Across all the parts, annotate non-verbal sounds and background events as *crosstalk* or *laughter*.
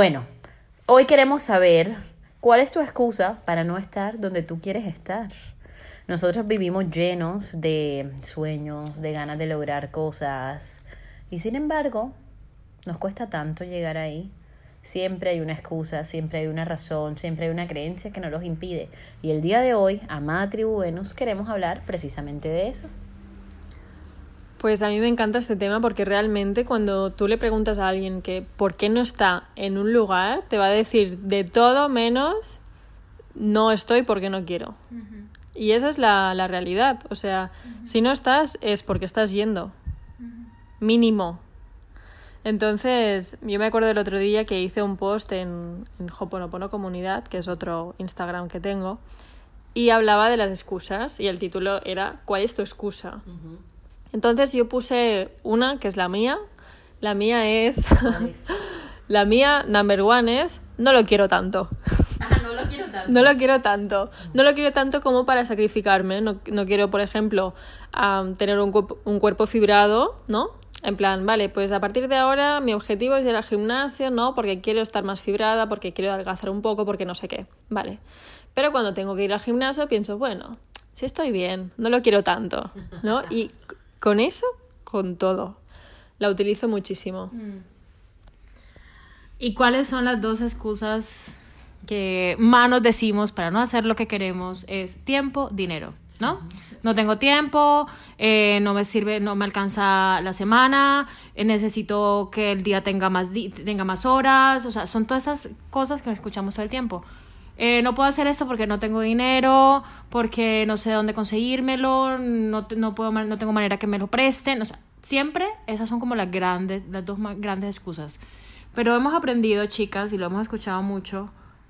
Bueno, hoy queremos saber cuál es tu excusa para no estar donde tú quieres estar. Nosotros vivimos llenos de sueños, de ganas de lograr cosas y sin embargo nos cuesta tanto llegar ahí. Siempre hay una excusa, siempre hay una razón, siempre hay una creencia que nos los impide. Y el día de hoy, amada tribu Venus, queremos hablar precisamente de eso. Pues a mí me encanta este tema porque realmente cuando tú le preguntas a alguien que por qué no está en un lugar, te va a decir de todo menos no estoy porque no quiero. Y esa es la, la realidad. O sea, si no estás es porque estás yendo. Mínimo. Entonces, yo me acuerdo del otro día que hice un post en, en Hoponopono Comunidad, que es otro Instagram que tengo, y hablaba de las excusas y el título era ¿Cuál es tu excusa? Entonces yo puse una que es la mía. La mía es. *laughs* la mía, number one, es. No lo quiero tanto. Ah, no lo quiero tanto. *laughs* No lo quiero tanto. No lo quiero tanto como para sacrificarme. No, no quiero, por ejemplo, tener un, un, cuerpo fibrado, ¿no? En plan, vale, pues a partir de ahora mi objetivo es ir al gimnasio, ¿no? Porque quiero estar más fibrada, porque quiero adelgazar un poco, porque no sé qué. Vale. Pero cuando tengo que ir al gimnasio pienso, bueno, si estoy bien, no lo quiero tanto, ¿no? *laughs* Y con eso, con todo. La utilizo muchísimo. Mm. ¿Y cuáles son las dos excusas que más nos decimos para no hacer lo que queremos? Es tiempo, dinero, ¿no? No tengo tiempo, eh, no me sirve, no me alcanza la semana, eh, necesito que el día tenga más, tenga más horas, o sea, son todas esas cosas que escuchamos todo el tiempo. Eh, no puedo hacer esto porque no tengo dinero, porque no sé dónde conseguírmelo, no, no, puedo, no tengo manera que me lo presten. O sea, siempre esas son como las, grandes, las dos más grandes excusas. Pero hemos aprendido, chicas, y lo hemos escuchado mucho,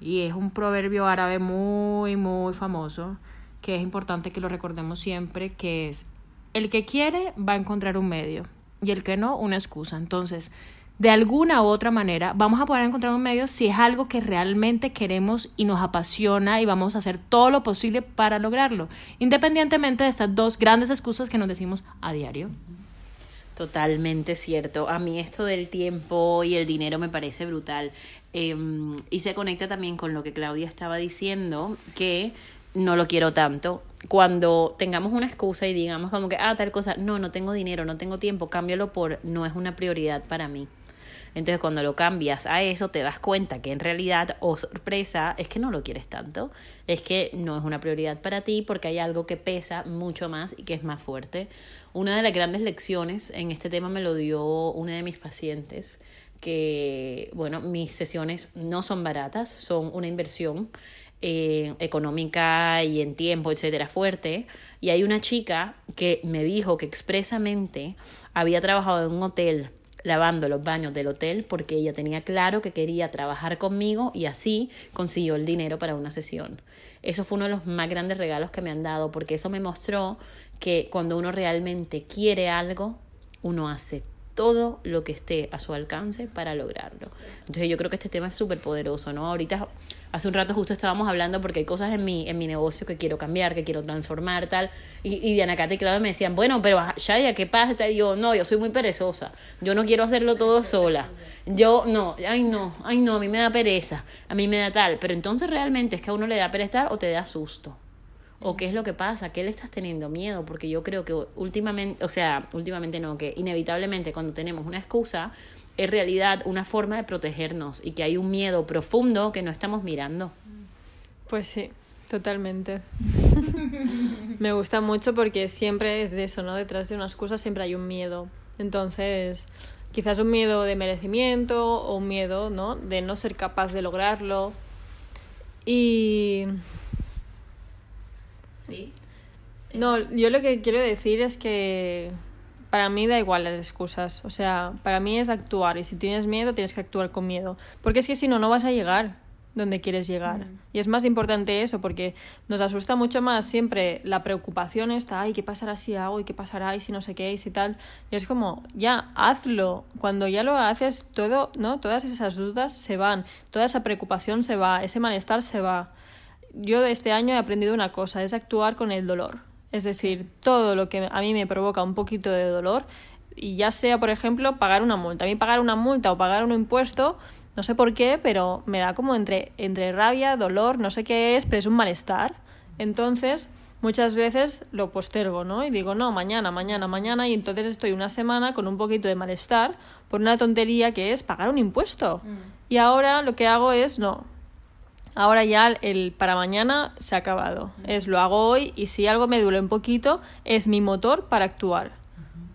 y es un proverbio árabe muy, muy famoso, que es importante que lo recordemos siempre, que es, el que quiere va a encontrar un medio, y el que no, una excusa. Entonces, de alguna u otra manera vamos a poder encontrar un medio si es algo que realmente queremos y nos apasiona y vamos a hacer todo lo posible para lograrlo, independientemente de estas dos grandes excusas que nos decimos a diario. Totalmente cierto. A mí esto del tiempo y el dinero me parece brutal. Em, y se conecta también con lo que Claudia estaba diciendo, que no lo quiero tanto. Cuando tengamos una excusa y digamos como que, ah, tal cosa, no, no tengo dinero, no tengo tiempo, cámbialo por no es una prioridad para mí. Entonces cuando lo cambias a eso te das cuenta que en realidad, o oh, sorpresa, es que no lo quieres tanto, es que no es una prioridad para ti porque hay algo que pesa mucho más y que es más fuerte. Una de las grandes lecciones en este tema me lo dio una de mis pacientes que, bueno, mis sesiones no son baratas, son una inversión eh, económica y en tiempo, etcétera, fuerte. Y hay una chica que me dijo que expresamente había trabajado en un hotel lavando los baños del hotel porque ella tenía claro que quería trabajar conmigo y así consiguió el dinero para una sesión. Eso fue uno de los más grandes regalos que me han dado porque eso me mostró que cuando uno realmente quiere algo, uno hace todo lo que esté a su alcance para lograrlo. Entonces yo creo que este tema es súper poderoso, ¿no? Ahorita, hace un rato justo estábamos hablando porque hay cosas en mi, en mi negocio que quiero cambiar, que quiero transformar, tal. Y, y Diana Cata y Claudia me decían, bueno, pero Shadia, ¿qué pasa? Y yo, no, yo soy muy perezosa. Yo no quiero hacerlo todo sola. Yo, no, ay no, ay no, a mí me da pereza, a mí me da tal. Pero entonces realmente es que a uno le da pereza o te da susto o qué es lo que pasa, qué le estás teniendo miedo, porque yo creo que últimamente, o sea, últimamente no, que inevitablemente cuando tenemos una excusa, es realidad una forma de protegernos y que hay un miedo profundo que no estamos mirando. Pues sí, totalmente. *laughs* Me gusta mucho porque siempre es de eso, ¿no? Detrás de una excusa siempre hay un miedo. Entonces, quizás un miedo de merecimiento o un miedo, ¿no? De no ser capaz de lograrlo. Y Sí. No, yo lo que quiero decir es que para mí da igual las excusas. O sea, para mí es actuar. Y si tienes miedo, tienes que actuar con miedo. Porque es que si no, no vas a llegar donde quieres llegar. Y es más importante eso, porque nos asusta mucho más siempre la preocupación esta, ay, ¿qué pasará si hago? ¿Y qué pasará? ¿Y si no sé qué? ¿Y si tal? Y es como, ya, hazlo. Cuando ya lo haces, todo, ¿no? Todas esas dudas se van, toda esa preocupación se va, ese malestar se va. Yo de este año he aprendido una cosa, es actuar con el dolor. Es decir, todo lo que a mí me provoca un poquito de dolor, y ya sea, por ejemplo, pagar una multa. A mí pagar una multa o pagar un impuesto, no sé por qué, pero me da como entre, entre rabia, dolor, no sé qué es, pero es un malestar. Entonces, muchas veces lo postergo, ¿no? Y digo, no, mañana, mañana, mañana, y entonces estoy una semana con un poquito de malestar por una tontería que es pagar un impuesto. Y ahora lo que hago es, no, Ahora ya el para mañana se ha acabado. Es lo hago hoy y si algo me duele un poquito, es mi motor para actuar.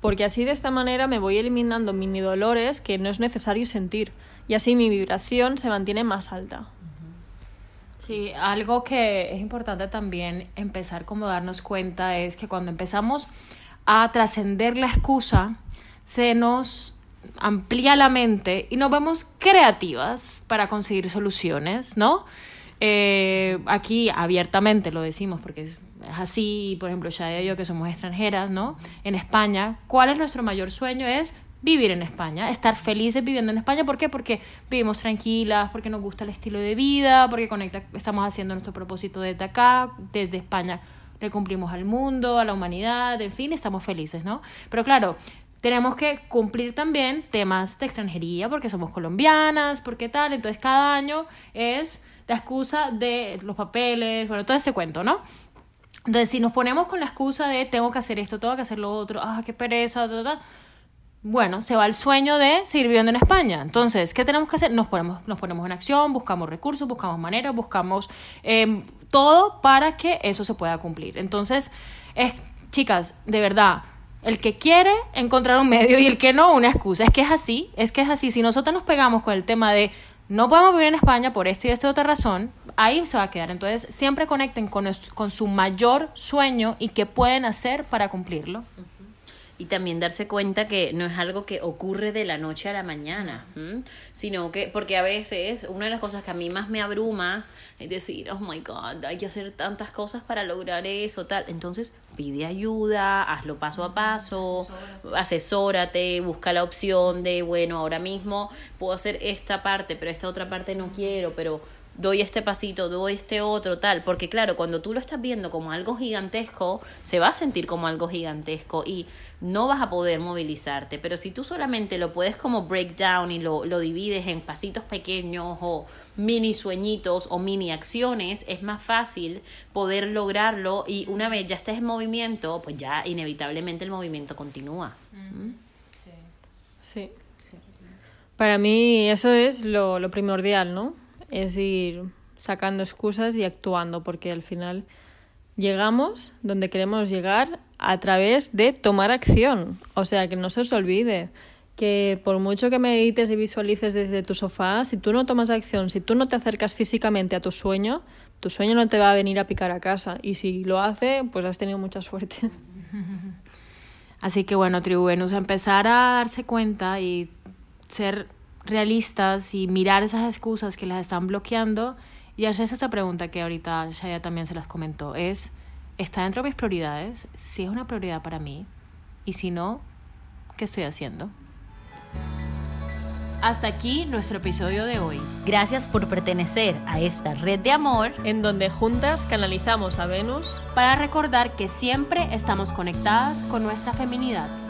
Porque así de esta manera me voy eliminando mini dolores que no es necesario sentir. Y así mi vibración se mantiene más alta. Sí, algo que es importante también empezar como darnos cuenta es que cuando empezamos a trascender la excusa, se nos amplía la mente y nos vemos creativas para conseguir soluciones, ¿no? Eh, aquí abiertamente lo decimos porque es, así, por ejemplo, ya yo que somos extranjeras, ¿no? En España, ¿cuál es nuestro mayor sueño? Es vivir en España, estar felices viviendo en España. ¿Por qué? Porque vivimos tranquilas, porque nos gusta el estilo de vida, porque conecta, estamos haciendo nuestro propósito desde acá, desde España le cumplimos al mundo, a la humanidad, en fin, estamos felices, ¿no? Pero claro, tenemos que cumplir también temas de extranjería porque somos colombianas, porque tal, entonces cada año es la excusa de los papeles, bueno, todo este cuento, ¿no? Entonces, si nos ponemos con la excusa de tengo que hacer esto, tengo que hacer lo otro, ah, qué pereza, bueno, se va el sueño de seguir viviendo en España. Entonces, ¿qué tenemos que hacer? Nos ponemos, nos ponemos en acción, buscamos recursos, buscamos maneras, buscamos em, todo para que eso se pueda cumplir. Entonces, es, chicas, de verdad, el que quiere encontrar un medio y el que no, una excusa. Es que es así, es que es así. Si nosotros nos pegamos con el tema de no podemos vivir en España por esto y esta otra razón, ahí se va a quedar. Entonces, siempre conecten con, con su mayor sueño y qué pueden hacer para cumplirlo y también darse cuenta que no es algo que ocurre de la noche a la mañana, sino que, porque a veces una de las cosas que a mí más me abruma es decir, oh my god, hay que hacer tantas cosas para lograr eso, tal. Entonces pide ayuda, hazlo paso a paso, asesórate, busca la opción de, bueno, ahora mismo puedo hacer esta parte, pero esta otra parte no quiero, pero doy este pasito, doy este otro, tal, porque claro, cuando tú lo estás viendo como algo gigantesco, se va a sentir como algo gigantesco y no vas a poder movilizarte, pero si tú solamente lo puedes como break down y lo, lo divides en pasitos pequeños o mini sueñitos o mini acciones, es más fácil poder lograrlo y una vez ya estés en movimiento, pues ya inevitablemente el movimiento continúa. ¿Mm? Sí. sí. Para mí eso es lo, lo primordial, ¿no? Es ir sacando excusas y actuando, porque al final llegamos donde queremos llegar a través de tomar acción. O sea, que no se os olvide que por mucho que medites y visualices desde tu sofá, si tú no tomas acción, si tú no te acercas físicamente a tu sueño, tu sueño no te va a venir a picar a casa. Y si lo hace, pues has tenido mucha suerte. *laughs* Así que bueno, Tribu Venus, empezar a darse cuenta y ser realistas y mirar esas excusas que las están bloqueando y hacerse esta pregunta que ahorita Shaya también se las comentó, es, ¿está dentro de mis prioridades? Si es una prioridad para mí y si no, ¿qué estoy haciendo? Hasta aquí nuestro episodio de hoy. Gracias por pertenecer a esta red de amor en donde juntas canalizamos a Venus para recordar que siempre estamos conectadas con nuestra feminidad.